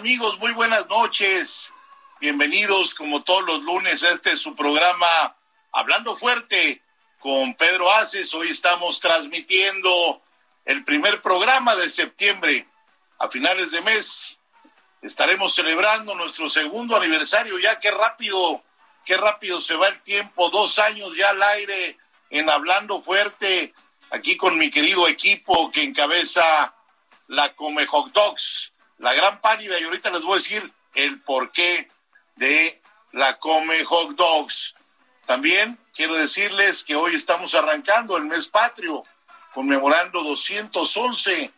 Amigos, muy buenas noches. Bienvenidos como todos los lunes a este su programa Hablando Fuerte con Pedro Aces. Hoy estamos transmitiendo el primer programa de septiembre. A finales de mes estaremos celebrando nuestro segundo aniversario. Ya qué rápido, qué rápido se va el tiempo. Dos años ya al aire en Hablando Fuerte. Aquí con mi querido equipo que encabeza la Come Hot Dogs la gran pálida y ahorita les voy a decir el porqué de la Come Hot Dogs. También quiero decirles que hoy estamos arrancando el mes patrio, conmemorando 211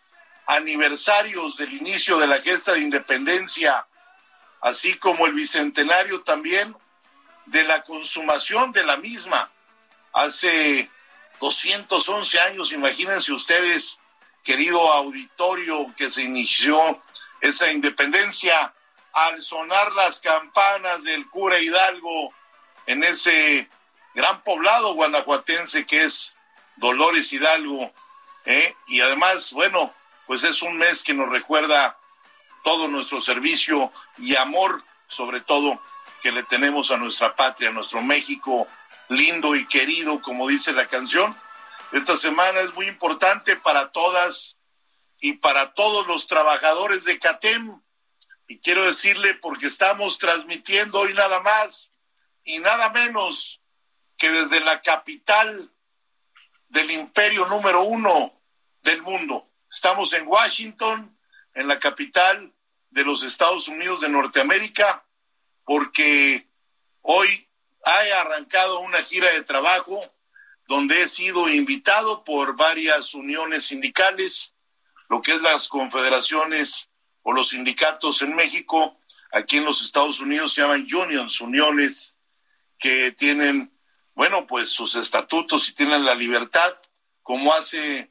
aniversarios del inicio de la gesta de independencia, así como el bicentenario también de la consumación de la misma. Hace 211 años, imagínense ustedes, querido auditorio, que se inició esa independencia al sonar las campanas del cura Hidalgo en ese gran poblado guanajuatense que es Dolores Hidalgo. ¿eh? Y además, bueno, pues es un mes que nos recuerda todo nuestro servicio y amor, sobre todo, que le tenemos a nuestra patria, nuestro México lindo y querido, como dice la canción. Esta semana es muy importante para todas y para todos los trabajadores de CATEM. Y quiero decirle, porque estamos transmitiendo hoy nada más y nada menos que desde la capital del imperio número uno del mundo. Estamos en Washington, en la capital de los Estados Unidos de Norteamérica, porque hoy he arrancado una gira de trabajo donde he sido invitado por varias uniones sindicales lo que es las confederaciones o los sindicatos en México, aquí en los Estados Unidos se llaman unions, uniones que tienen, bueno, pues sus estatutos y tienen la libertad, como hace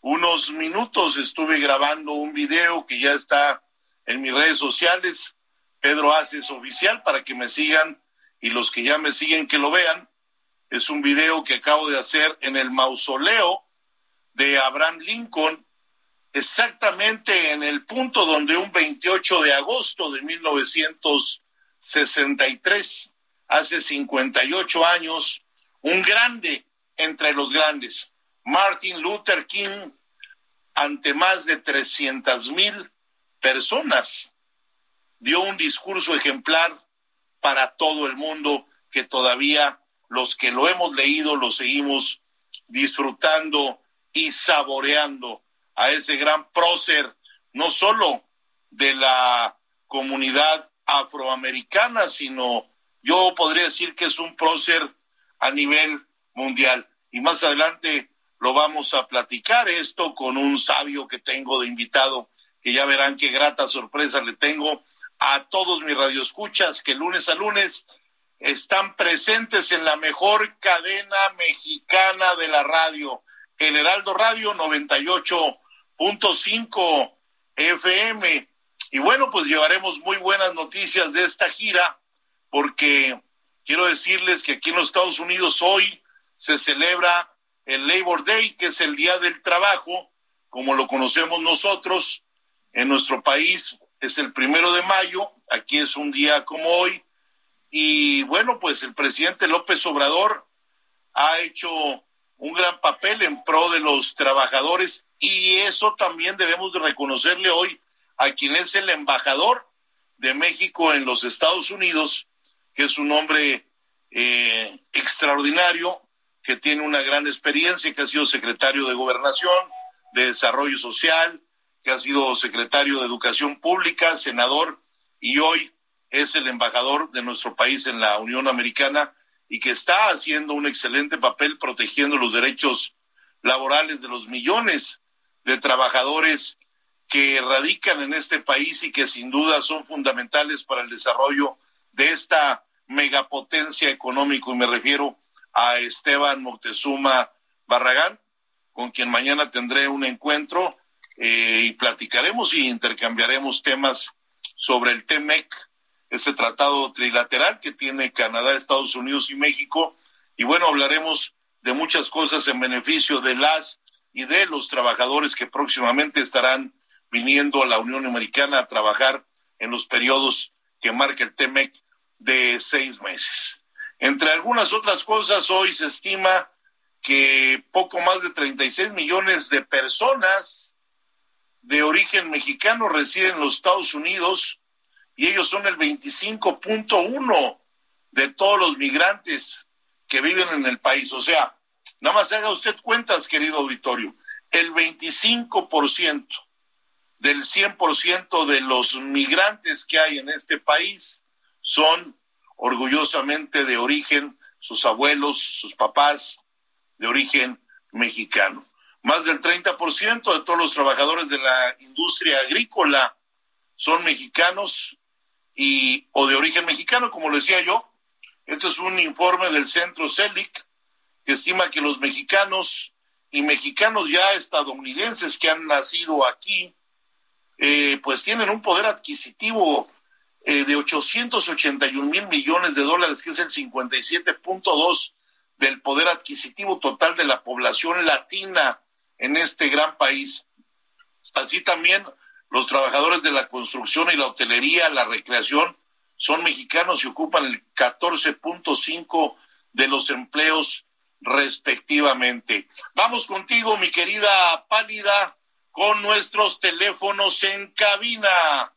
unos minutos estuve grabando un video que ya está en mis redes sociales, Pedro Haces Oficial, para que me sigan y los que ya me siguen que lo vean. Es un video que acabo de hacer en el mausoleo de Abraham Lincoln exactamente en el punto donde un 28 de agosto de 1963, hace 58 años, un grande entre los grandes, Martin Luther King, ante más de 300 mil personas, dio un discurso ejemplar para todo el mundo que todavía los que lo hemos leído lo seguimos disfrutando y saboreando a ese gran prócer, no solo de la comunidad afroamericana, sino yo podría decir que es un prócer a nivel mundial. Y más adelante lo vamos a platicar esto con un sabio que tengo de invitado, que ya verán qué grata sorpresa le tengo a todos mis radioescuchas que lunes a lunes están presentes en la mejor cadena mexicana de la radio, el Heraldo Radio 98 90.5 FM. Y bueno, pues llevaremos muy buenas noticias de esta gira, porque quiero decirles que aquí en los Estados Unidos hoy se celebra el Labor Day, que es el Día del Trabajo, como lo conocemos nosotros. En nuestro país es el primero de mayo, aquí es un día como hoy. Y bueno, pues el presidente López Obrador ha hecho un gran papel en pro de los trabajadores y eso también debemos de reconocerle hoy a quien es el embajador de México en los Estados Unidos, que es un hombre eh, extraordinario, que tiene una gran experiencia, que ha sido secretario de Gobernación, de Desarrollo Social, que ha sido secretario de Educación Pública, senador y hoy es el embajador de nuestro país en la Unión Americana y que está haciendo un excelente papel protegiendo los derechos laborales de los millones de trabajadores que radican en este país y que sin duda son fundamentales para el desarrollo de esta megapotencia económica y me refiero a Esteban Moctezuma Barragán, con quien mañana tendré un encuentro eh, y platicaremos y intercambiaremos temas sobre el TEMEC, ese tratado trilateral que tiene Canadá, Estados Unidos y México. Y bueno, hablaremos de muchas cosas en beneficio de las y de los trabajadores que próximamente estarán viniendo a la Unión Americana a trabajar en los periodos que marca el TEMEC de seis meses. Entre algunas otras cosas, hoy se estima que poco más de 36 millones de personas de origen mexicano residen en los Estados Unidos y ellos son el 25.1 de todos los migrantes que viven en el país. O sea, nada más haga usted cuentas, querido auditorio, el 25% del 100% de los migrantes que hay en este país son orgullosamente de origen, sus abuelos, sus papás, de origen mexicano. Más del 30% de todos los trabajadores de la industria agrícola son mexicanos y o de origen mexicano, como lo decía yo. Este es un informe del Centro CELIC que estima que los mexicanos y mexicanos ya estadounidenses que han nacido aquí, eh, pues tienen un poder adquisitivo eh, de 881 mil millones de dólares, que es el 57.2 del poder adquisitivo total de la población latina en este gran país. Así también los trabajadores de la construcción y la hotelería, la recreación, son mexicanos y ocupan el 14.5 de los empleos respectivamente. Vamos contigo, mi querida Pálida, con nuestros teléfonos en cabina.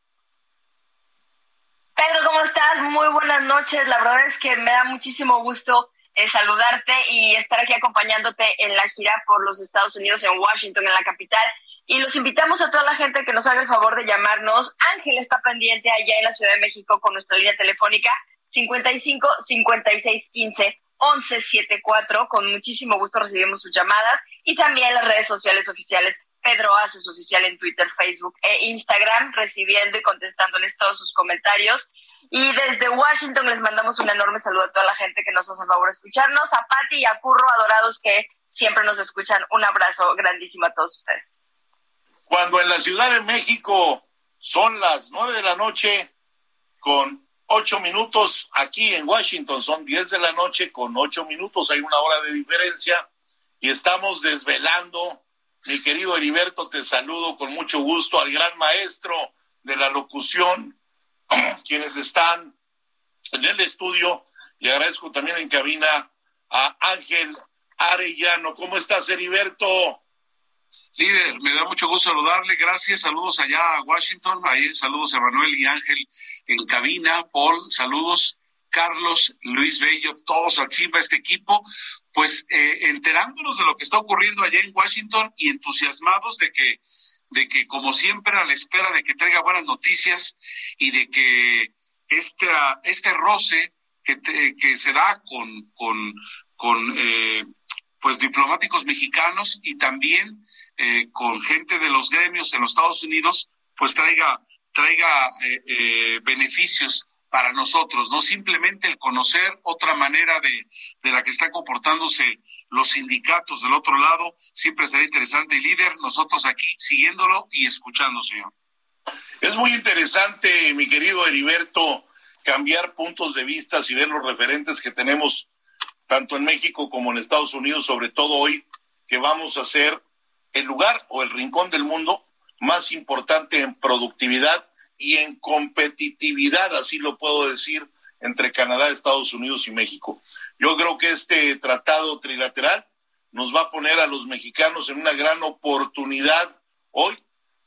Pedro, ¿cómo estás? Muy buenas noches. La verdad es que me da muchísimo gusto eh, saludarte y estar aquí acompañándote en la gira por los Estados Unidos, en Washington, en la capital. Y los invitamos a toda la gente que nos haga el favor de llamarnos. Ángel está pendiente allá en la Ciudad de México con nuestra línea telefónica 55 56 15 11 74. Con muchísimo gusto recibimos sus llamadas y también las redes sociales oficiales Pedro Haces Oficial en Twitter, Facebook e Instagram, recibiendo y contestándoles todos sus comentarios. Y desde Washington les mandamos un enorme saludo a toda la gente que nos hace el favor de escucharnos, a Patti y a Curro, adorados que siempre nos escuchan. Un abrazo grandísimo a todos ustedes. Cuando en la Ciudad de México son las nueve de la noche con ocho minutos, aquí en Washington son diez de la noche con ocho minutos, hay una hora de diferencia y estamos desvelando mi querido Heriberto, te saludo con mucho gusto al gran maestro de la locución, quienes están en el estudio, y agradezco también en cabina a Ángel Arellano. ¿Cómo estás, Heriberto? Líder, me da mucho gusto saludarle. Gracias. Saludos allá a Washington. Ahí saludos a Manuel y Ángel en cabina. Paul, saludos. Carlos, Luis Bello, todos encima este equipo pues eh, enterándonos de lo que está ocurriendo allá en Washington y entusiasmados de que, de que como siempre a la espera de que traiga buenas noticias y de que este, este roce que, que se da con, con, con eh, pues diplomáticos mexicanos y también eh, con gente de los gremios en los Estados Unidos, pues traiga, traiga beneficios para nosotros, no simplemente el conocer otra manera de, de la que está comportándose los sindicatos del otro lado. Siempre será interesante y líder, nosotros aquí siguiéndolo y escuchando, señor. Es muy interesante, mi querido Heriberto, cambiar puntos de vista y ver los referentes que tenemos tanto en México como en Estados Unidos, sobre todo hoy, que vamos a ser el lugar o el rincón del mundo más importante en productividad y en competitividad, así lo puedo decir, entre Canadá, Estados Unidos y México. Yo creo que este tratado trilateral nos va a poner a los mexicanos en una gran oportunidad hoy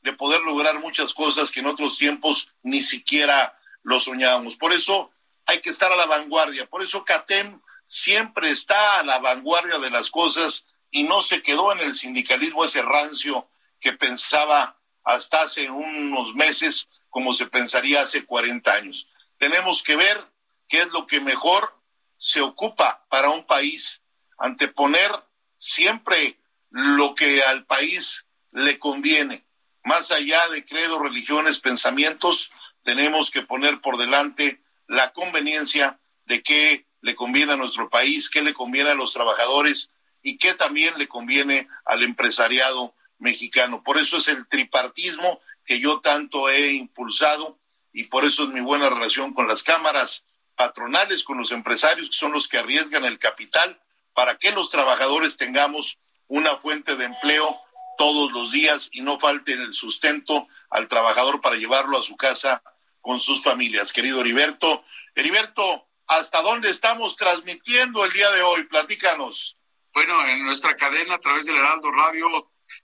de poder lograr muchas cosas que en otros tiempos ni siquiera lo soñábamos. Por eso hay que estar a la vanguardia. Por eso CATEM siempre está a la vanguardia de las cosas y no se quedó en el sindicalismo ese rancio que pensaba hasta hace unos meses como se pensaría hace 40 años. Tenemos que ver qué es lo que mejor se ocupa para un país, anteponer siempre lo que al país le conviene. Más allá de credo, religiones, pensamientos, tenemos que poner por delante la conveniencia de qué le conviene a nuestro país, qué le conviene a los trabajadores y qué también le conviene al empresariado mexicano. Por eso es el tripartismo que yo tanto he impulsado y por eso es mi buena relación con las cámaras patronales, con los empresarios que son los que arriesgan el capital para que los trabajadores tengamos una fuente de empleo todos los días y no falte el sustento al trabajador para llevarlo a su casa con sus familias. Querido Heriberto, Heriberto, ¿hasta dónde estamos transmitiendo el día de hoy? Platícanos. Bueno, en nuestra cadena a través del Heraldo Radio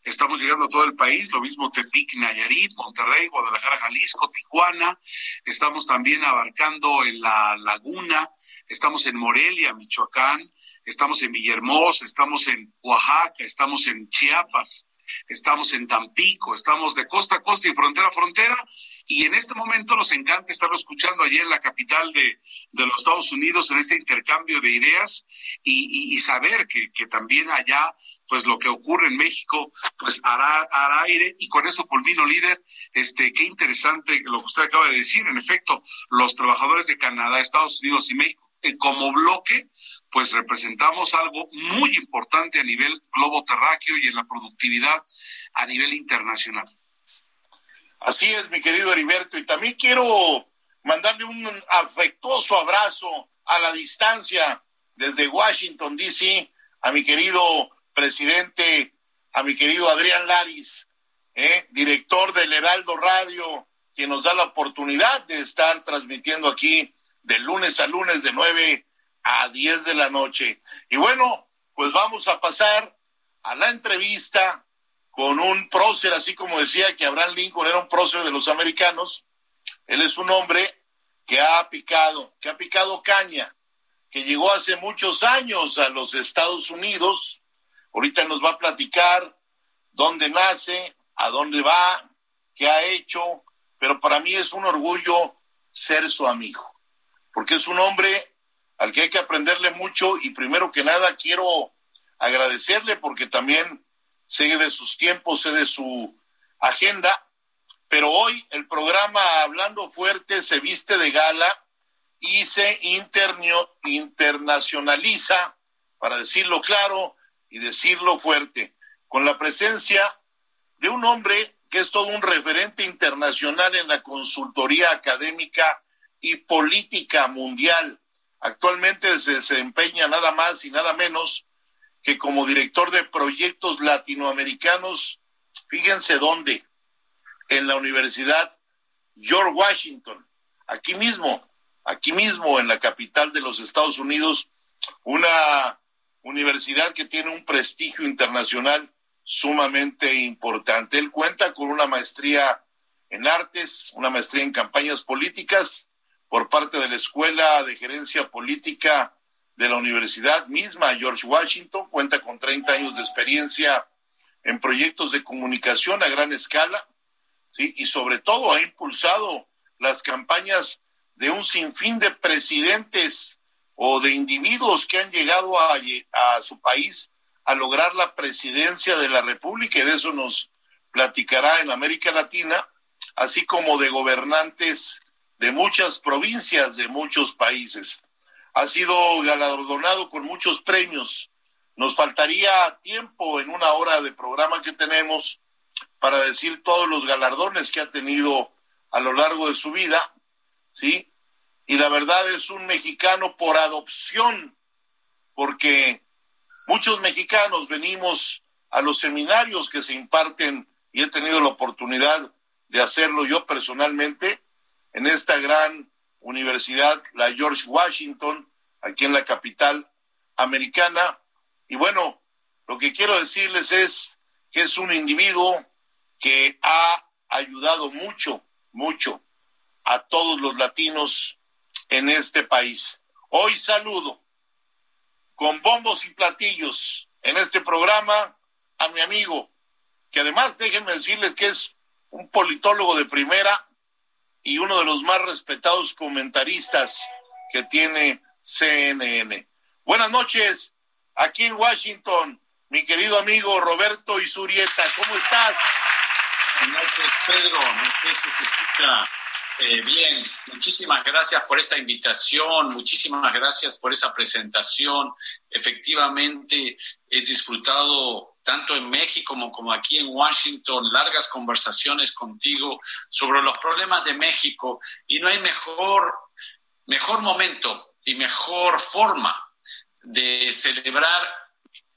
estamos llegando a todo el país, lo mismo Tepic, Nayarit, Monterrey, Guadalajara, Jalisco, Tijuana, estamos también abarcando en la Laguna, estamos en Morelia, Michoacán, estamos en Villahermosa, estamos en Oaxaca, estamos en Chiapas, estamos en Tampico, estamos de costa a costa y frontera a frontera, y en este momento nos encanta estarlo escuchando allí en la capital de, los Estados Unidos, en este intercambio de ideas, y, saber que, también allá, pues lo que ocurre en México, pues hará, hará aire, y con eso culmino, líder, este, qué interesante lo que usted acaba de decir, en efecto, los trabajadores de Canadá, Estados Unidos y México, eh, como bloque, pues representamos algo muy importante a nivel globo terráqueo y en la productividad a nivel internacional. Así es, mi querido Heriberto, y también quiero mandarle un afectuoso abrazo a la distancia desde Washington, D.C., a mi querido presidente, a mi querido Adrián Laris, ¿eh? director del Heraldo Radio, que nos da la oportunidad de estar transmitiendo aquí de lunes a lunes de 9 a 10 de la noche. Y bueno, pues vamos a pasar a la entrevista con un prócer, así como decía que Abraham Lincoln era un prócer de los americanos. Él es un hombre que ha picado, que ha picado caña, que llegó hace muchos años a los Estados Unidos. Ahorita nos va a platicar dónde nace, a dónde va, qué ha hecho, pero para mí es un orgullo ser su amigo, porque es un hombre al que hay que aprenderle mucho y primero que nada quiero agradecerle porque también sé de sus tiempos, sé de su agenda, pero hoy el programa Hablando Fuerte se viste de gala y se internacionaliza, para decirlo claro y decirlo fuerte, con la presencia de un hombre que es todo un referente internacional en la consultoría académica y política mundial Actualmente se desempeña nada más y nada menos que como director de proyectos latinoamericanos, fíjense dónde, en la Universidad George Washington, aquí mismo, aquí mismo en la capital de los Estados Unidos, una universidad que tiene un prestigio internacional sumamente importante. Él cuenta con una maestría en artes, una maestría en campañas políticas por parte de la Escuela de Gerencia Política de la Universidad misma, George Washington, cuenta con 30 años de experiencia en proyectos de comunicación a gran escala, ¿sí? y sobre todo ha impulsado las campañas de un sinfín de presidentes o de individuos que han llegado a, a su país a lograr la presidencia de la República, y de eso nos platicará en América Latina, así como de gobernantes de muchas provincias, de muchos países. Ha sido galardonado con muchos premios nos faltaría tiempo en una hora de programa que tenemos para decir todos los galardones que ha tenido a lo largo de su vida, ¿sí? Y la verdad es un mexicano por adopción, porque muchos mexicanos venimos a los seminarios que se imparten y he tenido la oportunidad de hacerlo yo personalmente en esta gran universidad, la George Washington, aquí en la capital americana. Y bueno, lo que quiero decirles es que es un individuo que ha ayudado mucho, mucho a todos los latinos en este país. Hoy saludo con bombos y platillos en este programa a mi amigo, que además déjenme decirles que es un politólogo de primera y uno de los más respetados comentaristas que tiene CNN. Buenas noches, aquí en Washington, mi querido amigo Roberto Isurieta, ¿cómo estás? Buenas noches, Pedro, eh, bien, muchísimas gracias por esta invitación, muchísimas gracias por esa presentación. Efectivamente, he disfrutado tanto en México como, como aquí en Washington largas conversaciones contigo sobre los problemas de México y no hay mejor, mejor momento y mejor forma de celebrar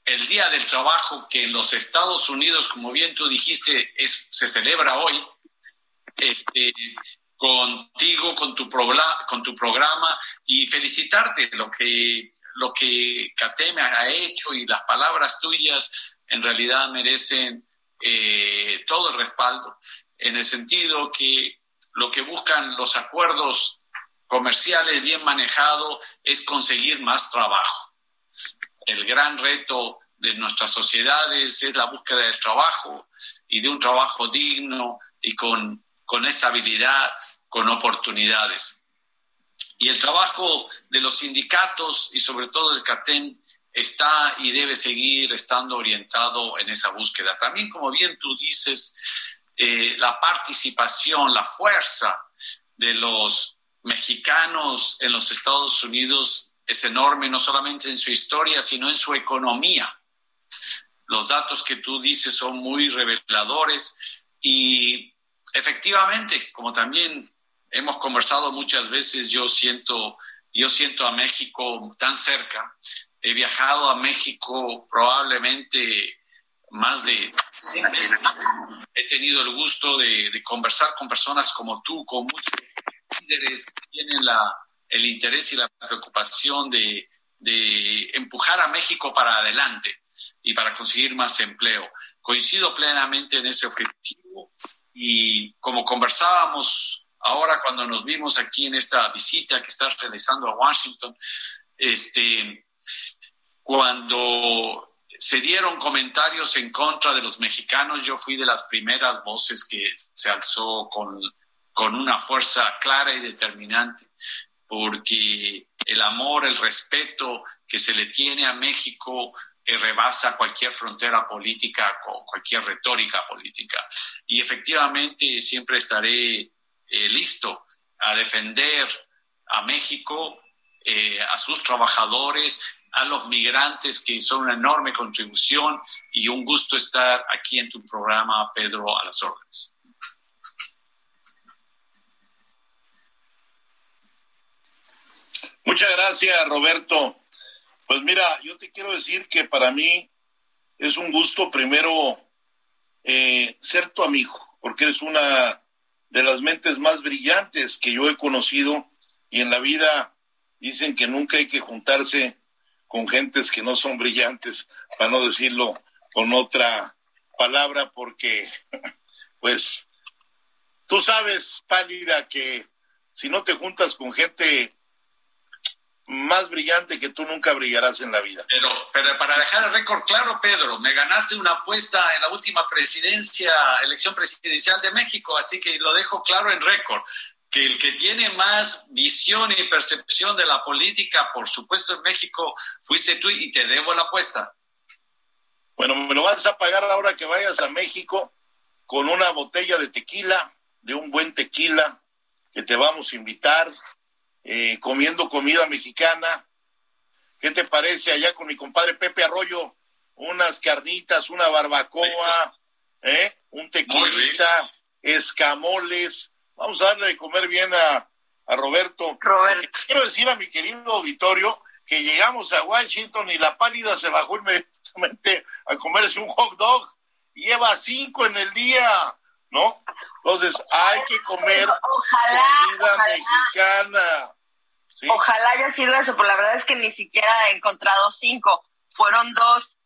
el Día del Trabajo que en los Estados Unidos, como bien tú dijiste, es, se celebra hoy. Este, contigo, con tu, con tu programa y felicitarte lo que, lo que Cateme ha hecho y las palabras tuyas en realidad merecen eh, todo el respaldo, en el sentido que lo que buscan los acuerdos comerciales bien manejados es conseguir más trabajo. El gran reto de nuestras sociedades es la búsqueda del trabajo y de un trabajo digno y con con estabilidad, con oportunidades. Y el trabajo de los sindicatos y sobre todo del CATEN está y debe seguir estando orientado en esa búsqueda. También, como bien tú dices, eh, la participación, la fuerza de los mexicanos en los Estados Unidos es enorme, no solamente en su historia, sino en su economía. Los datos que tú dices son muy reveladores y efectivamente, como también hemos conversado muchas veces, yo siento, yo siento a México tan cerca. He viajado a México probablemente más de 100 veces. He tenido el gusto de, conversar con personas como tú, con muchos líderes que tienen la, el interés y la preocupación de, de empujar a México para adelante y para conseguir más empleo. Coincido plenamente en ese objetivo y como conversábamos ahora cuando nos vimos aquí en esta visita que estás realizando a Washington, este, cuando se dieron comentarios en contra de los mexicanos, yo fui de las primeras voces que se alzó con, con una fuerza clara y determinante, porque el amor, el respeto que se le tiene a México rebasa cualquier frontera política o cualquier retórica política. Y efectivamente siempre estaré eh, listo a defender a México, eh, a sus trabajadores, a los migrantes que son una enorme contribución y un gusto estar aquí en tu programa, Pedro, a las órdenes. Muchas gracias, Roberto. Pues mira, yo te quiero decir que para mí es un gusto primero eh, ser tu amigo, porque eres una de las mentes más brillantes que yo he conocido y en la vida dicen que nunca hay que juntarse con gentes que no son brillantes, para no decirlo con otra palabra, porque pues tú sabes, pálida, que si no te juntas con gente más brillante que tú nunca brillarás en la vida. Pero, pero para dejar el récord claro, Pedro, me ganaste una apuesta en la última presidencia, elección presidencial de México, así que lo dejo claro en récord, que el que tiene más visión y percepción de la política, por supuesto en México, fuiste tú y te debo la apuesta. Bueno, me lo vas a pagar ahora que vayas a México con una botella de tequila, de un buen tequila que te vamos a invitar eh, comiendo comida mexicana, ¿Qué te parece allá con mi compadre Pepe Arroyo? Unas carnitas, una barbacoa, ¿eh? un tequilita, escamoles. Vamos a darle de comer bien a, a Roberto. Roberto. Quiero decir a mi querido auditorio que llegamos a Washington y la pálida se bajó inmediatamente a comerse un hot dog. Lleva cinco en el día, ¿no? Entonces hay que comer comida mexicana. Ojalá haya sido eso, pero la verdad es que ni siquiera he encontrado cinco. Fueron dos.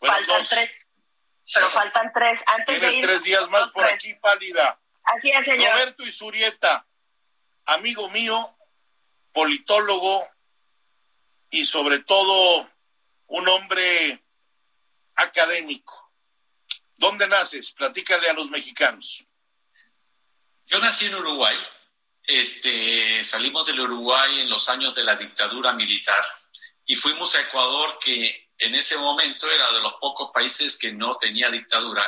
faltan tres. Pero faltan tres. Antes Tienes tres días más por aquí, pálida. Así es, señor. Roberto Isurieta, amigo mío, politólogo y sobre todo un hombre académico. ¿Dónde naces? Platícale a los mexicanos. Yo nací en Uruguay. Este, salimos del Uruguay en los años de la dictadura militar y fuimos a Ecuador, que en ese momento era de los pocos países que no tenía dictadura.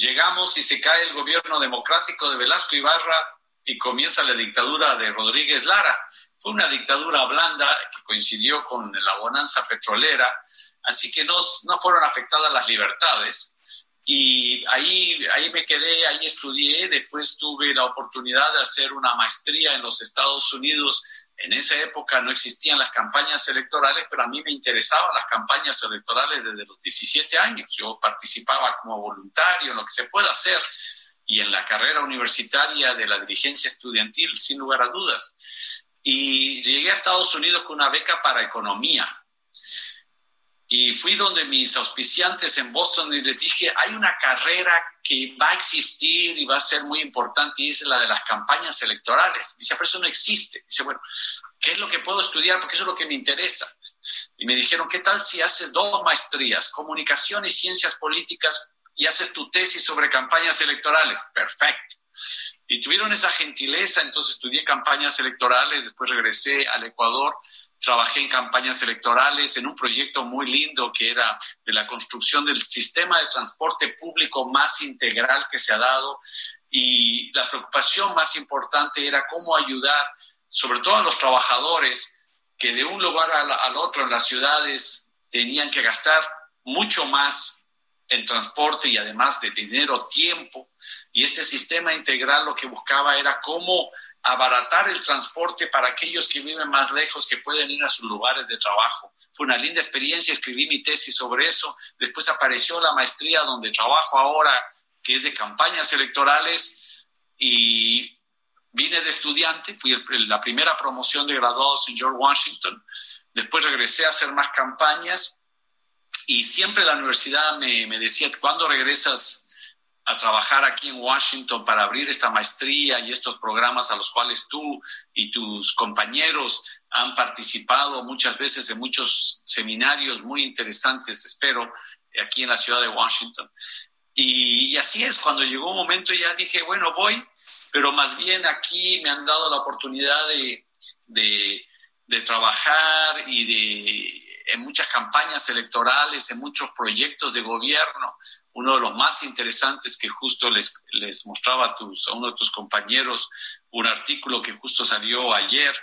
Llegamos y se cae el gobierno democrático de Velasco Ibarra y comienza la dictadura de Rodríguez Lara. Fue una dictadura blanda que coincidió con la bonanza petrolera, así que no, no fueron afectadas las libertades. Y ahí, ahí me quedé, ahí estudié, después tuve la oportunidad de hacer una maestría en los Estados Unidos. En esa época no existían las campañas electorales, pero a mí me interesaban las campañas electorales desde los 17 años. Yo participaba como voluntario en lo que se puede hacer y en la carrera universitaria de la dirigencia estudiantil, sin lugar a dudas. Y llegué a Estados Unidos con una beca para economía y fui donde mis auspiciantes en Boston y les dije, hay una carrera que va a existir y va a ser muy importante y es la de las campañas electorales. Dice, pero eso no existe. Dice, bueno, ¿qué es lo que puedo estudiar? Porque eso es lo que me interesa. Y me dijeron, ¿qué tal si haces dos maestrías, comunicación y ciencias políticas, y haces tu tesis sobre campañas electorales? Perfecto. Y tuvieron esa gentileza, entonces estudié campañas electorales, después regresé al Ecuador, trabajé en campañas electorales, en un proyecto muy lindo que era de la construcción del sistema de transporte público más integral que se ha dado. Y la preocupación más importante era cómo ayudar, sobre todo a los trabajadores que de un lugar al, otro en las ciudades tenían que gastar mucho más en transporte y además de dinero, tiempo. Y este sistema integral lo que buscaba era cómo abaratar el transporte para aquellos que viven más lejos, que pueden ir a sus lugares de trabajo. Fue una linda experiencia, escribí mi tesis sobre eso. Después apareció la maestría donde trabajo ahora, que es de campañas electorales, y vine de estudiante, fui la primera promoción de graduados en George Washington. Después regresé a hacer más campañas y siempre la universidad me, me decía, ¿cuándo regresas a trabajar aquí en Washington para abrir esta maestría y estos programas a los cuales tú y tus compañeros han participado muchas veces en muchos seminarios muy interesantes, espero, aquí en la ciudad de Washington. Y, así es, cuando llegó un momento ya dije, bueno, voy, pero más bien aquí me han dado la oportunidad de, de, trabajar y de en muchas campañas electorales, en muchos proyectos de gobierno. Uno de los más interesantes que justo les, les mostraba a, tus, a uno de tus compañeros, un artículo que justo salió ayer,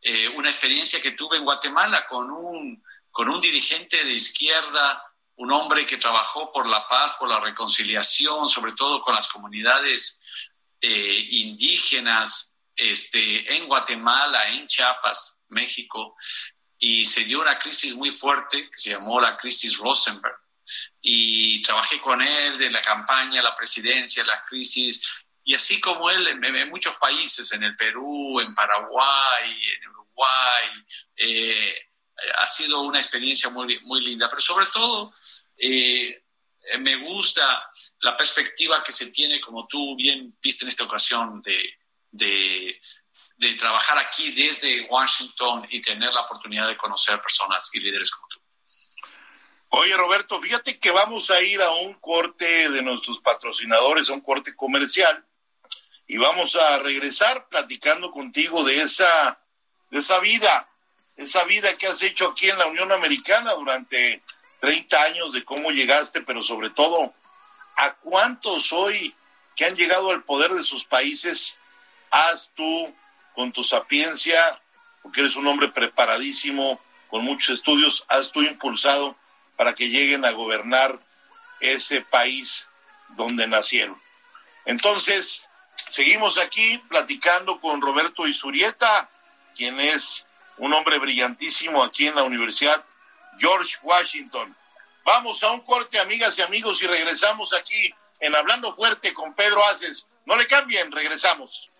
eh, una experiencia que tuve en Guatemala con un, con un dirigente de izquierda, un hombre que trabajó por la paz, por la reconciliación, sobre todo con las comunidades eh, indígenas este, en Guatemala, en Chiapas, México, y se dio una crisis muy fuerte que se llamó la crisis Rosenberg. Y trabajé con él de la campaña, la presidencia, la crisis, y así como él en, muchos países, en el Perú, en Paraguay, en Uruguay, eh, ha sido una experiencia muy, muy linda, pero sobre todo eh, me gusta la perspectiva que se tiene, como tú bien viste en esta ocasión, de, de de trabajar aquí desde Washington y tener la oportunidad de conocer personas y líderes como tú. Oye, Roberto, fíjate que vamos a ir a un corte de nuestros patrocinadores, a un corte comercial, y vamos a regresar platicando contigo de esa, de esa vida, esa vida que has hecho aquí en la Unión Americana durante 30 años, de cómo llegaste, pero sobre todo, a cuántos hoy que han llegado al poder de sus países has tú con tu sapiencia, porque eres un hombre preparadísimo, con muchos estudios, has tú impulsado para que lleguen a gobernar ese país donde nacieron. Entonces, seguimos aquí platicando con Roberto Isurieta, quien es un hombre brillantísimo aquí en la Universidad George Washington. Vamos a un corte, amigas y amigos, y regresamos aquí en Hablando Fuerte con Pedro Aces. No le cambien, regresamos.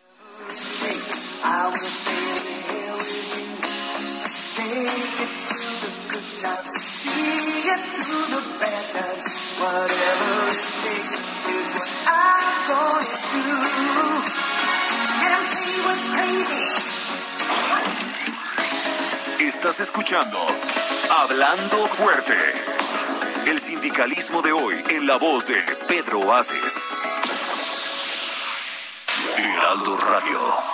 Estás escuchando Hablando Fuerte. El sindicalismo de hoy en la voz de Pedro Aces. Heraldo Radio.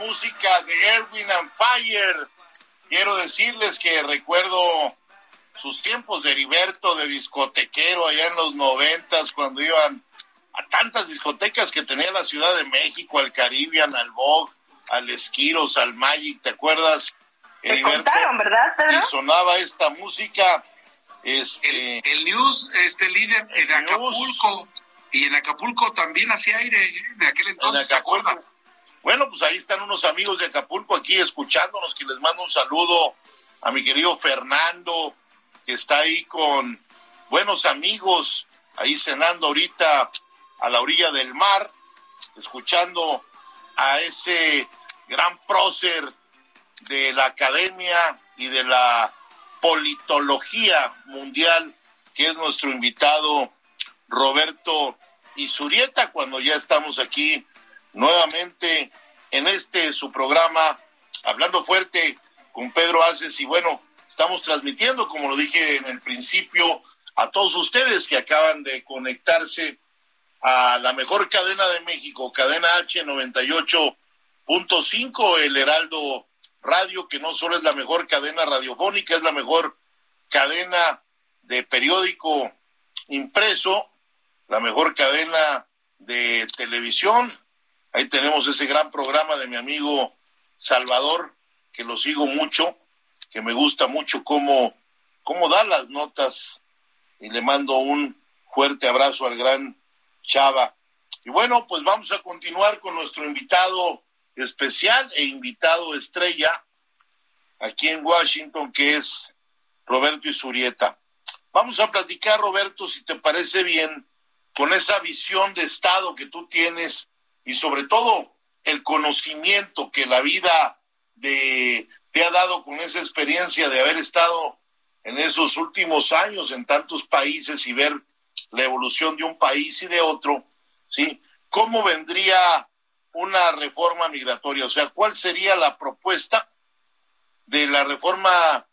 Música de Erwin and Fire. Quiero decirles que recuerdo sus tiempos de Heriberto, de discotequero allá en los noventas, cuando iban a tantas discotecas que tenía la Ciudad de México, al Caribbean, al Vogue, al Esquiros, al Magic, ¿te acuerdas? Heriberto, ¿verdad, Y sonaba esta música. Este, el, News, este líder en Acapulco, y en Acapulco también hacía aire en aquel entonces, ¿se acuerdan? Bueno, pues ahí están unos amigos de Acapulco aquí escuchándonos, que les mando un saludo a mi querido Fernando, que está ahí con buenos amigos, ahí cenando ahorita a la orilla del mar, escuchando a ese gran prócer de la academia y de la politología mundial, que es nuestro invitado Roberto Isurieta, cuando ya estamos aquí nuevamente en este su programa Hablando Fuerte con Pedro Aces y bueno, estamos transmitiendo, como lo dije en el principio, a todos ustedes que acaban de conectarse a la mejor cadena de México, cadena H98.5, el Heraldo Radio, que no solo es la mejor cadena radiofónica, es la mejor cadena de periódico impreso, la mejor cadena de televisión, Ahí tenemos ese gran programa de mi amigo Salvador, que lo sigo mucho, que me gusta mucho cómo, cómo da las notas. Y le mando un fuerte abrazo al gran Chava. Y bueno, pues vamos a continuar con nuestro invitado especial e invitado estrella aquí en Washington, que es Roberto Isurieta. Vamos a platicar, Roberto, si te parece bien, con esa visión de Estado que tú tienes y sobre todo el conocimiento que la vida te ha dado con esa experiencia de haber estado en esos últimos años en tantos países y ver la evolución de un país y de otro, ¿sí? ¿Cómo vendría una reforma migratoria? O sea, ¿cuál sería la propuesta de la reforma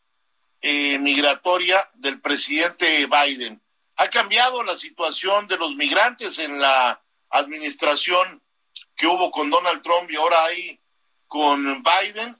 eh, migratoria del presidente Biden? ¿Ha cambiado la situación de los migrantes en la administración que hubo con Donald Trump y ahora hay con Biden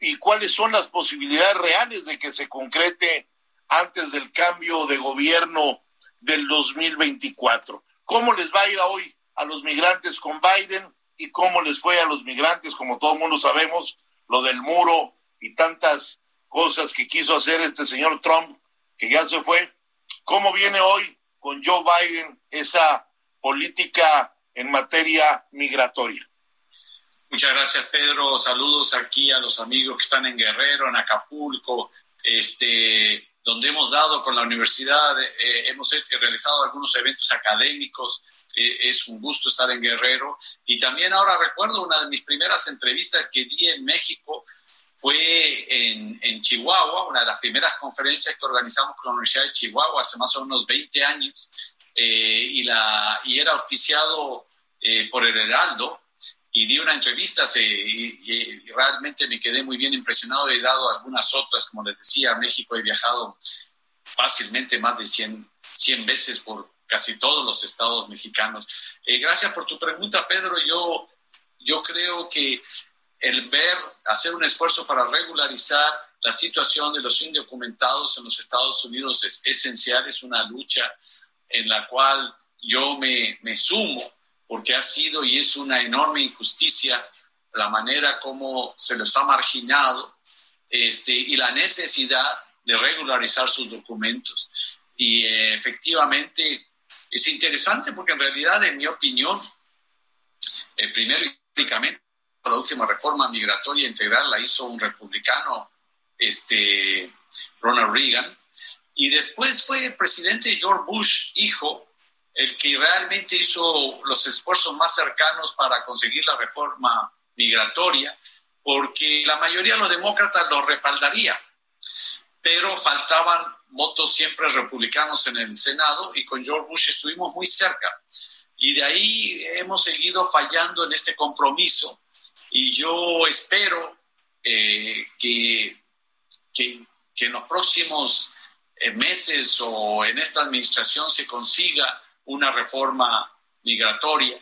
y cuáles son las posibilidades reales de que se concrete antes del cambio de gobierno del 2024. ¿Cómo les va a ir hoy a los migrantes con Biden y cómo les fue a los migrantes, como todo el mundo sabemos, lo del muro y tantas cosas que quiso hacer este señor Trump, que ya se fue? ¿Cómo viene hoy con Joe Biden esa política en materia migratoria. Muchas gracias, Pedro. Saludos aquí a los amigos que están en Guerrero, en Acapulco. Este, donde hemos dado con la universidad, eh, hemos realizado algunos eventos académicos. Eh, es un gusto estar en Guerrero. Y también ahora recuerdo una de mis primeras entrevistas que di en México fue en, en, Chihuahua, una de las primeras conferencias que organizamos con la Universidad de Chihuahua hace más o menos 20 años, y, la, y era auspiciado por el Heraldo, y di una entrevista y, realmente me quedé muy bien impresionado. He dado algunas otras, como les decía, a México he viajado fácilmente más de 100, 100 veces por casi todos los estados mexicanos. Eh, gracias por tu pregunta, Pedro. Yo, yo creo que el ver, hacer un esfuerzo para regularizar la situación de los indocumentados en los Estados Unidos es esencial, es una lucha en la cual yo me, me sumo porque ha sido y es una enorme injusticia la manera como se les ha marginado este, y la necesidad de regularizar sus documentos. Y eh, efectivamente es interesante porque en realidad, en mi opinión, el primero únicamente la última reforma migratoria integral la hizo un republicano, este, Ronald Reagan, y después fue el presidente George Bush, hijo, el que realmente hizo los esfuerzos más cercanos para conseguir la reforma migratoria, porque la mayoría de los demócratas lo respaldaría, pero faltaban votos siempre republicanos en el Senado y con George Bush estuvimos muy cerca. Y de ahí hemos seguido fallando en este compromiso y yo espero eh, que, que, que en los próximos meses o en esta administración se consiga una reforma migratoria,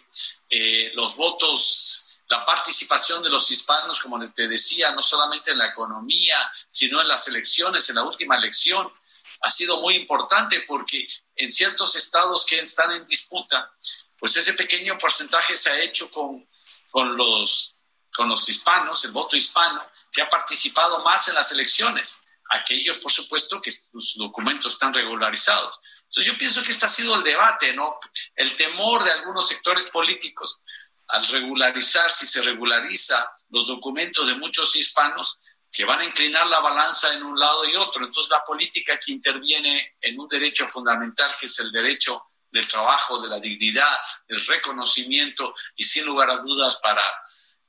eh, los votos, la participación de los hispanos, como te decía, no solamente en la economía, sino en las elecciones, en la última elección, ha sido muy importante porque en ciertos estados que están en disputa, pues ese pequeño porcentaje se ha hecho con, con, los, con los hispanos, el voto hispano, que ha participado más en las elecciones aquellos, por supuesto, que sus documentos están regularizados. Entonces yo pienso que este ha sido el debate, ¿no? El temor de algunos sectores políticos al regularizar, si se regulariza los documentos de muchos hispanos, que van a inclinar la balanza en un lado y otro. Entonces la política que interviene en un derecho fundamental, que es el derecho del trabajo, de la dignidad, del reconocimiento y sin lugar a dudas para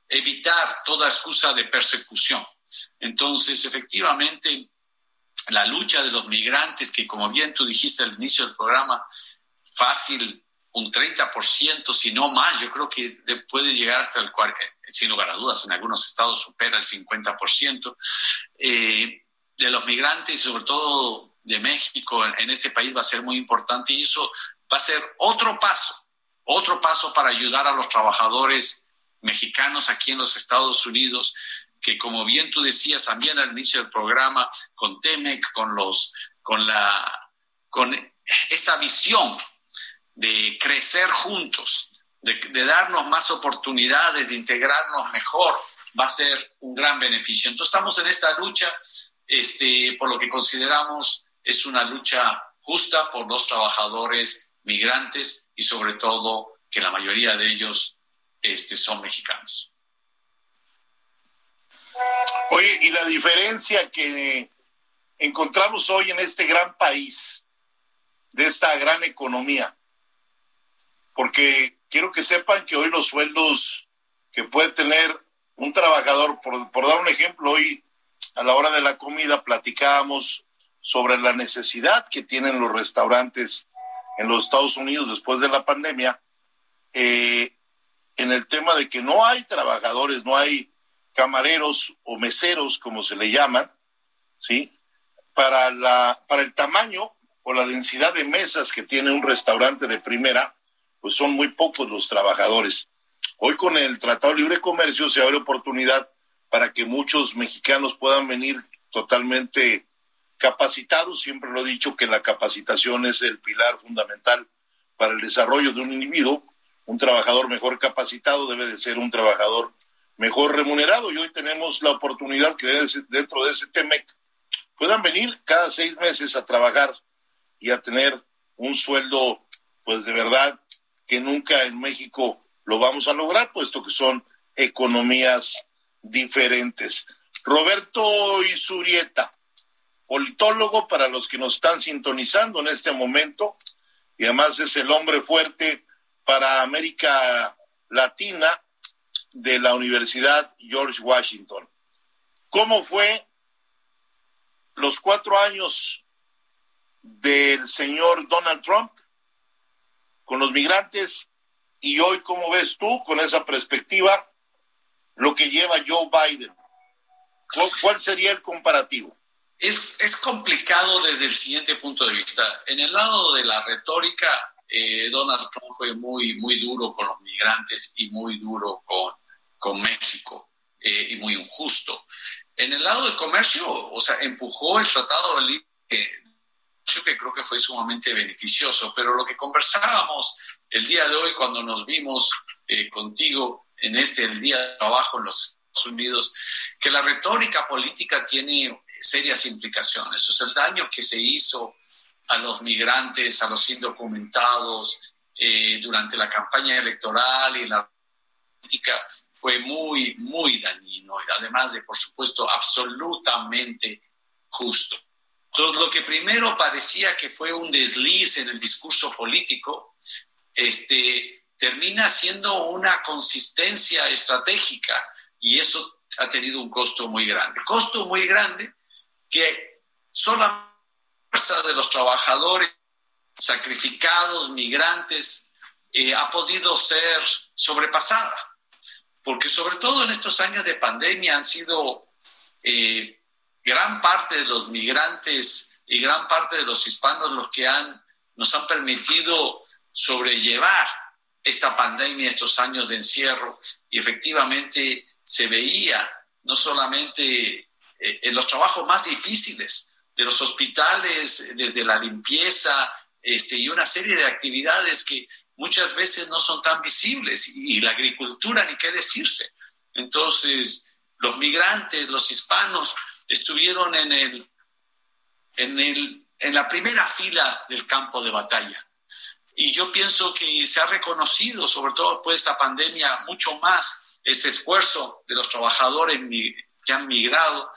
evitar toda excusa de persecución. Entonces, efectivamente, la lucha de los migrantes, que como bien tú dijiste al inicio del programa, fácil un 30%, si no más, yo creo que puede llegar hasta el 40%, sin lugar a dudas, en algunos estados supera el 50%, eh, de los migrantes, sobre todo de México, en este país va a ser muy importante y eso va a ser otro paso, otro paso para ayudar a los trabajadores mexicanos aquí en los Estados Unidos que como bien tú decías también al inicio del programa, con Temec, con los, con la, con esta visión de crecer juntos, de, darnos más oportunidades, de integrarnos mejor, va a ser un gran beneficio. Entonces estamos en esta lucha, este, por lo que consideramos es una lucha justa por los trabajadores migrantes y sobre todo que la mayoría de ellos este, son mexicanos. Oye, y la diferencia que encontramos hoy en este gran país, de esta gran economía, porque quiero que sepan que hoy los sueldos que puede tener un trabajador, por, por dar un ejemplo, hoy a la hora de la comida platicábamos sobre la necesidad que tienen los restaurantes en los Estados Unidos después de la pandemia, eh, en el tema de que no hay trabajadores, no hay camareros o meseros, como se le llaman, ¿sí? Para, la, para el tamaño o la densidad de mesas que tiene un restaurante de primera, pues son muy pocos los trabajadores. Hoy con el Tratado de Libre Comercio se abre oportunidad para que muchos mexicanos puedan venir totalmente capacitados. Siempre lo he dicho que la capacitación es el pilar fundamental para el desarrollo de un individuo. Un trabajador mejor capacitado debe de ser un trabajador mejor remunerado y hoy tenemos la oportunidad que dentro de ese TEMEC puedan venir cada seis meses a trabajar y a tener un sueldo, pues de verdad, que nunca en México lo vamos a lograr, puesto que son economías diferentes. Roberto Isurieta, politólogo para los que nos están sintonizando en este momento y además es el hombre fuerte para América Latina de la Universidad George Washington. ¿Cómo fue los cuatro años del señor Donald Trump con los migrantes y hoy, ¿cómo ves tú con esa perspectiva lo que lleva Joe Biden? ¿Cuál sería el comparativo? Es, es complicado desde el siguiente punto de vista. En el lado de la retórica, eh, Donald Trump fue muy, muy duro con los migrantes y muy duro con, con México eh, y muy injusto. En el lado de comercio, o sea, empujó el Tratado de Libre que creo que fue sumamente beneficioso, pero lo que conversábamos el día de hoy cuando nos vimos eh, contigo en este, el día de trabajo en los Estados Unidos, que la retórica política tiene serias implicaciones. O sea, el daño que se hizo a los migrantes, a los indocumentados eh, durante la campaña electoral y la política fue muy, muy dañino, además de, por supuesto, absolutamente justo. Entonces, lo que primero parecía que fue un desliz en el discurso político, este, termina siendo una consistencia estratégica y eso ha tenido un costo muy grande. Costo muy grande que solamente fuerza de los trabajadores sacrificados, migrantes, eh, ha podido ser sobrepasada. Porque sobre todo en estos años de pandemia han sido eh, gran parte de los migrantes y gran parte de los hispanos los que han, nos han permitido sobrellevar esta pandemia, estos años de encierro, y efectivamente se veía no solamente eh, en los trabajos más difíciles de los hospitales, desde la limpieza este, y una serie de actividades que muchas veces no son tan visibles, y la agricultura, ni qué decirse. Entonces, los migrantes, los hispanos, estuvieron en, el, en, el, en la primera fila del campo de batalla. Y yo pienso que se ha reconocido, sobre todo después de esta pandemia, mucho más ese esfuerzo de los trabajadores que han migrado.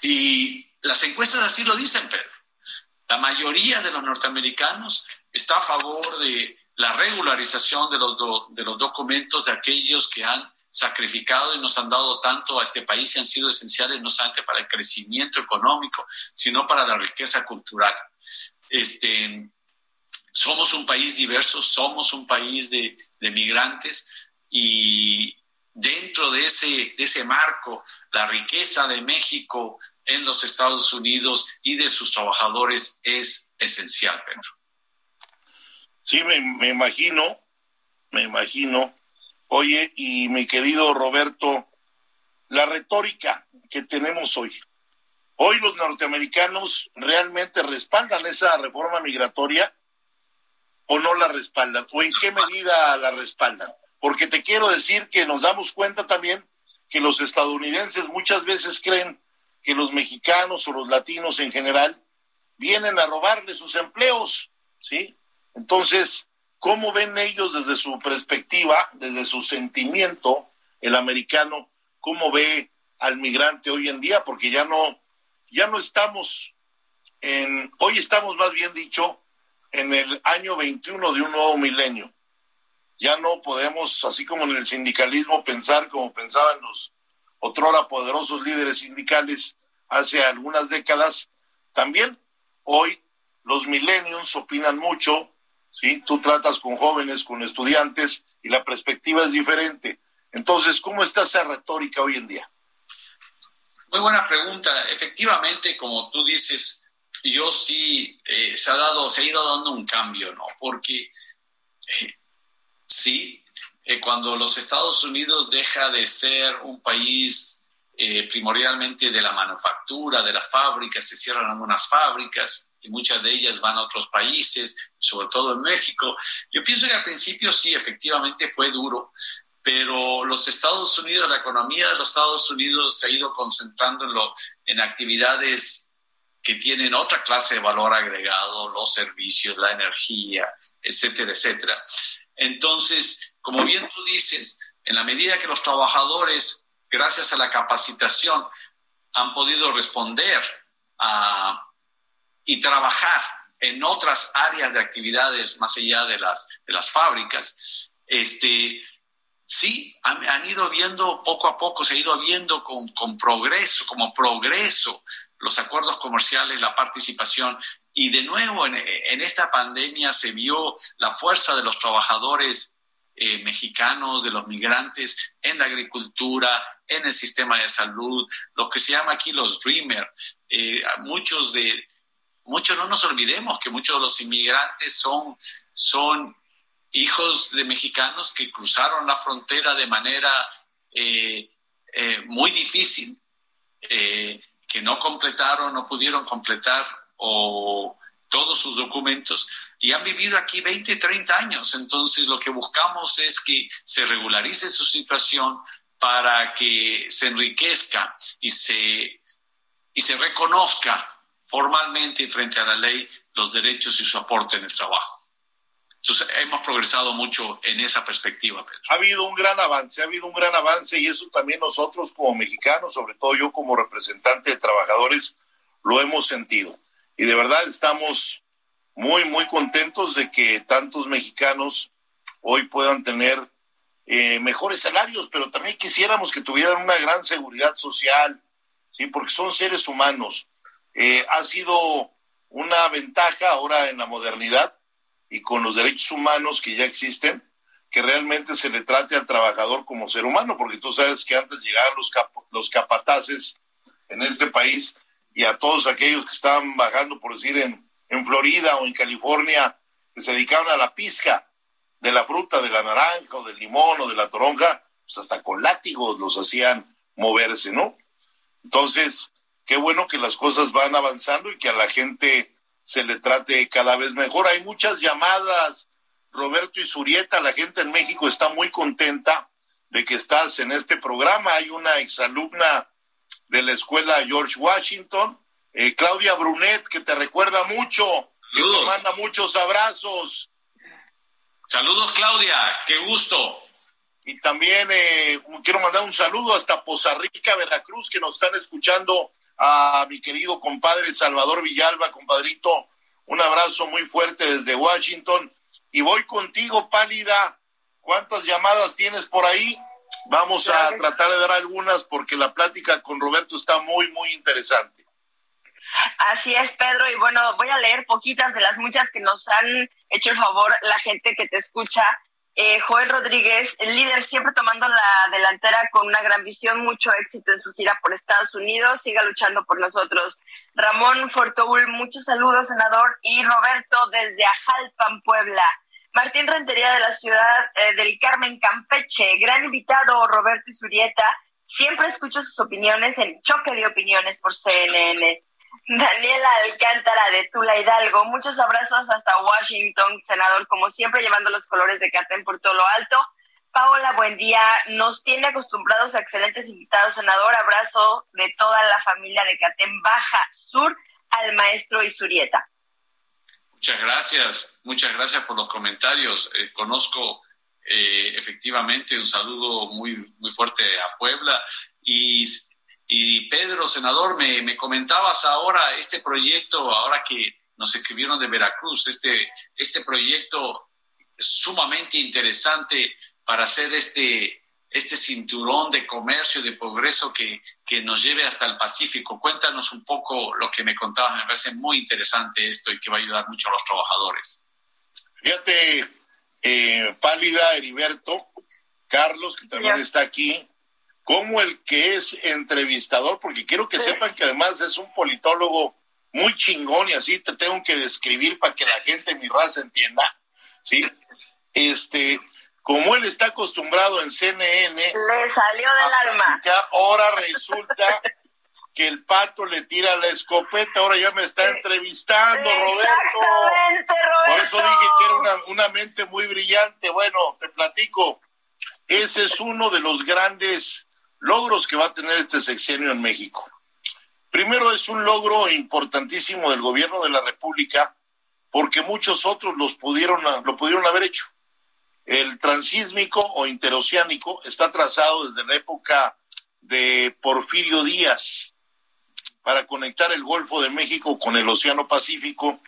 Y las encuestas así lo dicen, Pedro. La mayoría de los norteamericanos está a favor de la regularización de los, de los documentos de aquellos que han sacrificado y nos han dado tanto a este país y han sido esenciales no solamente para el crecimiento económico, sino para la riqueza cultural. Este, somos un país diverso, somos un país de, de migrantes y dentro de ese, de ese marco, la riqueza de México en los Estados Unidos y de sus trabajadores es esencial, Pedro. Sí, me, me imagino, me imagino Oye, y mi querido Roberto, la retórica que tenemos hoy. Hoy los norteamericanos realmente respaldan esa reforma migratoria o no la respaldan, o en qué medida la respaldan. Porque te quiero decir que nos damos cuenta también que los estadounidenses muchas veces creen que los mexicanos o los latinos en general vienen a robarle sus empleos, ¿sí? Entonces, ¿Cómo ven ellos desde su perspectiva, desde su sentimiento, el americano, cómo ve al migrante hoy en día? Porque ya no, ya no estamos en, hoy estamos más bien dicho, en el año 21 de un nuevo milenio. Ya no podemos, así como en el sindicalismo, pensar como pensaban los otrora poderosos líderes sindicales hace algunas décadas. También hoy los millennials opinan mucho, ¿sí? Tú tratas con jóvenes, con estudiantes y la perspectiva es diferente. Entonces, ¿cómo está esa retórica hoy en día? Muy buena pregunta. Efectivamente, como tú dices, yo sí eh, se ha dado, se ha ido dando un cambio, ¿no? Porque eh, sí, eh, cuando los Estados Unidos deja de ser un país primordialmente de la manufactura, de las fábricas, se cierran algunas fábricas, muchas de ellas van a otros países, sobre todo en México. Yo pienso que al principio sí, efectivamente fue duro, pero los Estados Unidos, la economía de los Estados Unidos se ha ido concentrando en, en actividades que tienen otra clase de valor agregado, los servicios, la energía, etcétera, etcétera. Entonces, como bien tú dices, en la medida que los trabajadores, gracias a la capacitación, han podido responder y trabajar en otras áreas de actividades más allá de las, de las fábricas, este, sí, han, ido viendo poco a poco, se ha ido viendo con, con progreso, como progreso, los acuerdos comerciales, la participación. Y de nuevo, en, en esta pandemia se vio la fuerza de los trabajadores eh, mexicanos, de los migrantes en la agricultura, en el sistema de salud, los que se llama aquí los dreamers. Eh, muchos de, muchos no nos olvidemos que muchos de los inmigrantes son, son hijos de mexicanos que cruzaron la frontera de manera eh, muy difícil, que no completaron, no pudieron completar todos sus documentos y han vivido aquí 20, 30 años. Entonces lo que buscamos es que se regularice su situación para que se enriquezca y se, y se reconozca formalmente frente a la ley los derechos y su aporte en el trabajo. Entonces, hemos progresado mucho en esa perspectiva, Pedro. Ha habido un gran avance, ha habido un gran avance y eso también nosotros como mexicanos, sobre todo yo como representante de trabajadores, lo hemos sentido y de verdad estamos muy, muy contentos de que tantos mexicanos hoy puedan tener eh, mejores salarios, pero también quisiéramos que tuvieran una gran seguridad social, ¿sí? porque son seres humanos. Eh, ha sido una ventaja ahora en la modernidad y con los derechos humanos que ya existen, que realmente se le trate al trabajador como ser humano, porque tú sabes que antes llegaban los, los capataces en este país y a todos aquellos que estaban bajando, por decir, en, en Florida o en California, que se dedicaban a la pizca de la fruta, de la naranja o del limón o de la toronja, pues hasta con látigos los hacían moverse, ¿no? Entonces, qué bueno que las cosas van avanzando y que a la gente se le trate cada vez mejor. Hay muchas llamadas, Roberto y Surieta, la gente en México está muy contenta de que estás en este programa. Hay una exalumna de la escuela George Washington, eh, Claudia Brunet, que te recuerda mucho, que te manda muchos abrazos. Saludos, Claudia, qué gusto. Y también eh, quiero mandar un saludo hasta Poza Rica, Veracruz, que nos están escuchando a mi querido compadre Salvador Villalba, compadrito. Un abrazo muy fuerte desde Washington. Y voy contigo, Pálida. ¿Cuántas llamadas tienes por ahí? Vamos a tratar de dar algunas porque la plática con Roberto está muy, muy interesante. Así es, Pedro. Y bueno, voy a leer poquitas de las muchas que nos han hecho el favor la gente que te escucha. Eh, Joel Rodríguez, el líder siempre tomando la delantera con una gran visión, mucho éxito en su gira por Estados Unidos, siga luchando por nosotros. Ramón Fortoul, muchos saludos, senador. Y Roberto desde Ajalpan, Puebla. Martín Rentería de la ciudad eh, del Carmen Campeche, gran invitado Roberto Isurieta, siempre escucho sus opiniones en Choque de Opiniones por CNN. Daniela Alcántara de Tula Hidalgo, muchos abrazos hasta Washington, senador, como siempre llevando los colores de Catén por todo lo alto. Paola, buen día. Nos tiene acostumbrados a excelentes invitados, senador. Abrazo de toda la familia de Catén Baja Sur al maestro Isurieta. Muchas gracias, muchas gracias por los comentarios. Eh, conozco eh, efectivamente un saludo muy, muy fuerte a Puebla. Y, y Pedro, senador, me, me, comentabas ahora este proyecto, ahora que nos escribieron de Veracruz, este, este proyecto sumamente interesante para hacer este, este cinturón de comercio, y de progreso que, que, nos lleve hasta el Pacífico. Cuéntanos un poco lo que me contabas, me parece muy interesante esto y que va a ayudar mucho a los trabajadores. Fíjate, eh, Pálida, Heriberto, Carlos, que también está aquí, como el que es entrevistador, porque quiero que sepan que además es un politólogo muy chingón y así te tengo que describir para que la gente mi raza entienda, ¿sí? Este, como él está acostumbrado en CNN. Le salió del alma. Ahora resulta que el pato le tira la escopeta, ahora ya me está entrevistando, Roberto. Roberto. Por eso dije que era una, una mente muy brillante. Bueno, te platico. Ese es uno de los grandes logros que va a tener este sexenio en México. Primero es un logro importantísimo del gobierno de la República porque muchos otros los pudieron, lo pudieron haber hecho. El transísmico o interoceánico está trazado desde la época de Porfirio Díaz. para conectar el Golfo de México con el Océano Pacífico.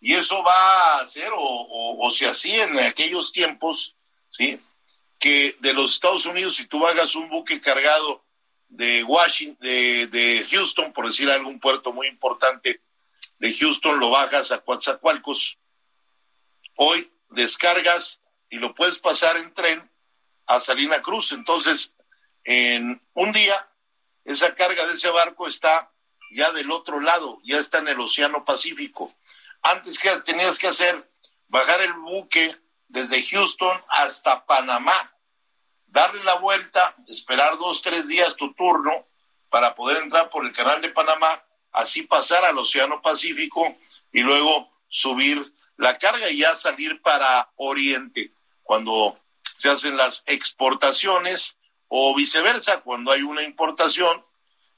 Y eso va a hacer, o, o, se hacía en aquellos tiempos, ¿sí? Que de los Estados Unidos, si tú hagas un buque cargado de Washington, de, de Houston, por decir algún puerto muy importante, de Houston lo bajas a Coatzacoalcos. Hoy descargas y lo puedes pasar en tren a Salina Cruz. Entonces, en un día, esa carga de ese barco está ya del otro lado, ya está en el Océano Pacífico. Antes que tenías que hacer, bajar el buque desde Houston hasta Panamá, darle la vuelta, esperar dos, tres días tu turno para poder entrar por el canal de Panamá así pasar al Océano Pacífico y luego subir la carga y ya salir para Oriente cuando se hacen las exportaciones o viceversa, cuando hay una importación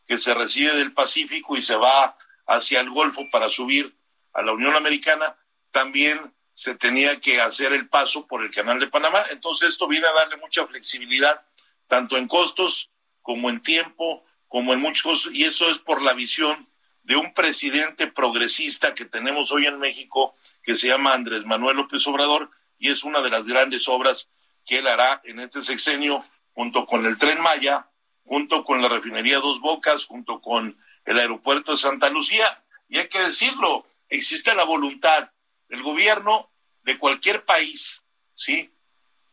que se recibe del Pacífico y se va hacia el Golfo para subir a la Unión Americana, también se tenía que hacer el paso por el Canal de Panamá. Entonces esto viene a darle mucha flexibilidad, tanto en costos como en tiempo, como en muchos y eso es por la visión de un presidente progresista que tenemos hoy en México, que se llama Andrés Manuel López Obrador, y es una de las grandes obras que él hará en este sexenio, junto con el tren Maya, junto con la refinería Dos Bocas, junto con el aeropuerto de Santa Lucía. Y hay que decirlo, existe la voluntad. El gobierno de cualquier país, ¿sí?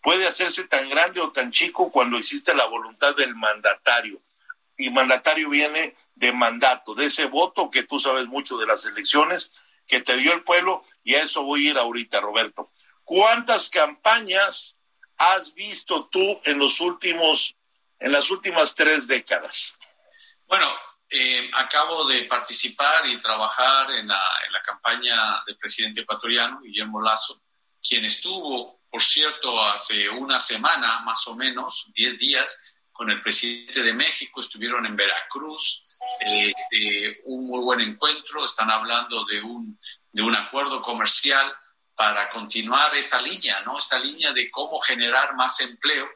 Puede hacerse tan grande o tan chico cuando existe la voluntad del mandatario. Y mandatario viene de mandato, de ese voto que tú sabes mucho de las elecciones que te dio el pueblo, y a eso voy a ir ahorita, Roberto. ¿Cuántas campañas has visto tú en los últimos, en las últimas tres décadas? Bueno, eh, acabo de participar y trabajar en la, en la campaña del presidente ecuatoriano, Guillermo Lazo, quien estuvo, por cierto, hace una semana, más o menos, diez días, con el presidente de México, estuvieron en Veracruz, este, un muy buen encuentro, están hablando de un, de un acuerdo comercial para continuar esta línea, ¿no? Esta línea de cómo generar más empleo,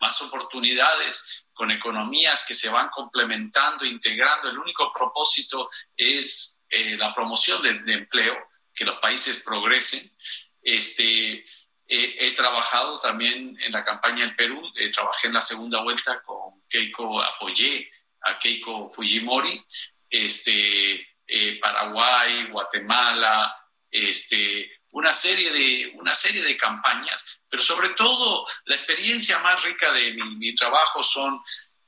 más oportunidades con economías que se van complementando, integrando. El único propósito es eh, la promoción de, empleo, que los países progresen. Este, he trabajado también en la campaña en Perú, eh, trabajé en la segunda vuelta con Keiko, apoyé a Keiko Fujimori, este, eh, Paraguay, Guatemala, este, una, serie de, una serie de campañas, pero sobre todo la experiencia más rica de mi, trabajo son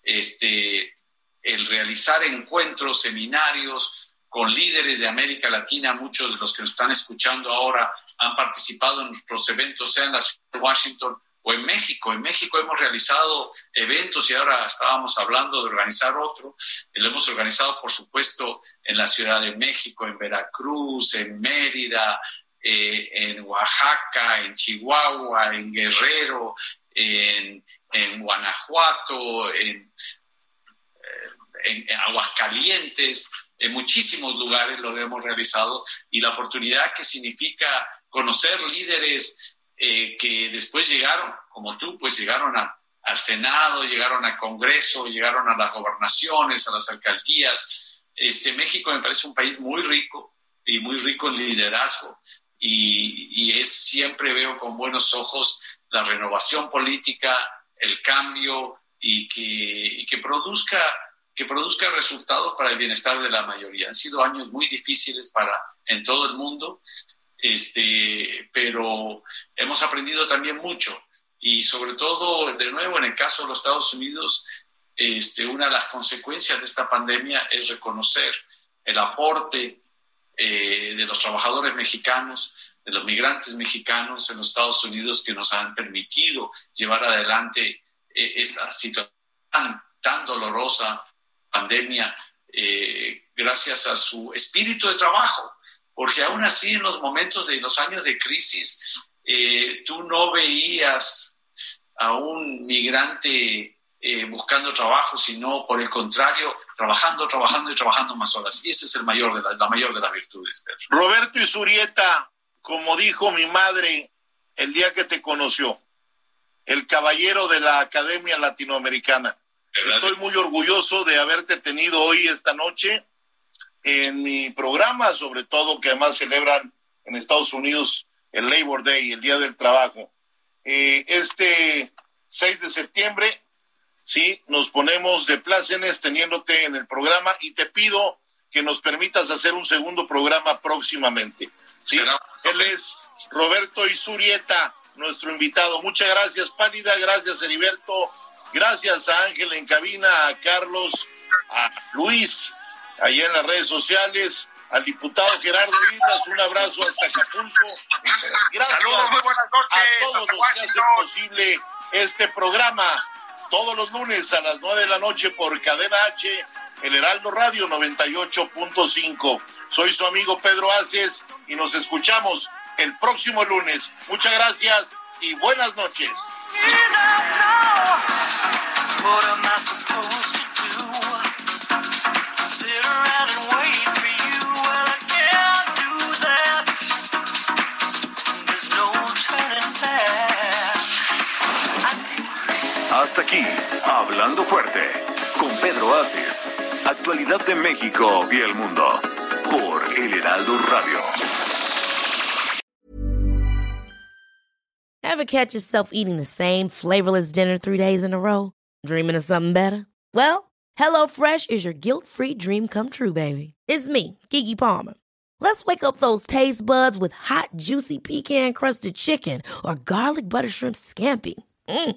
este, el realizar encuentros, seminarios con líderes de América Latina, muchos de los que nos están escuchando ahora han participado en nuestros eventos, sea en la ciudad de Washington o en México. En México hemos realizado eventos y ahora estábamos hablando de organizar otro. Lo hemos organizado, por supuesto, en la Ciudad de México, en Veracruz, en Mérida, eh, en Oaxaca, en Chihuahua, en Guerrero, en, Guanajuato, en, eh, en, en Aguascalientes, en muchísimos lugares lo hemos realizado y la oportunidad que significa conocer líderes eh, que después llegaron, como tú, pues llegaron al Senado, llegaron al Congreso, llegaron a las gobernaciones, a las alcaldías. Este, México me parece un país muy rico y muy rico en liderazgo y, es siempre veo con buenos ojos la renovación política, el cambio y que, que produzca que produzca resultados para el bienestar de la mayoría. Han sido años muy difíciles para en todo el mundo este, pero hemos aprendido también mucho y sobre todo, de nuevo, en el caso de los Estados Unidos, este, una de las consecuencias de esta pandemia es reconocer el aporte eh, de los trabajadores mexicanos, de los migrantes mexicanos en los Estados Unidos que nos han permitido llevar adelante eh, esta situación tan, dolorosa, pandemia, eh, gracias a su espíritu de trabajo. Porque aún así en los momentos de los años de crisis, tú no veías a un migrante eh, buscando trabajo, sino por el contrario, trabajando, trabajando y trabajando más horas. Y ese es el mayor de la, mayor de las virtudes, Pedro. Roberto Isurieta, como dijo mi madre el día que te conoció, el caballero de la Academia Latinoamericana. Estoy muy orgulloso de haberte tenido hoy esta noche en mi programa, sobre todo que además celebran en Estados Unidos el Labor Day, el Día del Trabajo. Eh, este 6 de septiembre, sí, nos ponemos de plácenes teniéndote en el programa y te pido que nos permitas hacer un segundo programa próximamente. ¿sí? Él es Roberto Isurieta, nuestro invitado. Muchas gracias, Pálida, gracias, Heriberto, gracias a Ángel en cabina, a Carlos, a Luis, allá en las redes sociales, al diputado Gerardo Islas, un abrazo hasta Acapulco. Gracias Saludos, muy buenas noches. A todos los que hacen posible este programa, todos los lunes a las nueve de la noche por Cadena H, el Heraldo Radio 98.5. Soy su amigo Pedro Aces y nos escuchamos el próximo lunes. Muchas gracias y buenas noches. Hasta aquí, Hablando Fuerte, con Pedro. Actualidad de México y el mundo, por El Heraldo Radio. Ever catch yourself eating the same flavorless dinner three days in a row? Dreaming of something better? Well, HelloFresh is your guilt-free dream come true, baby. It's me, Kiki Palmer. Let's wake up those taste buds with hot, juicy pecan-crusted chicken or garlic butter shrimp scampi. Mm.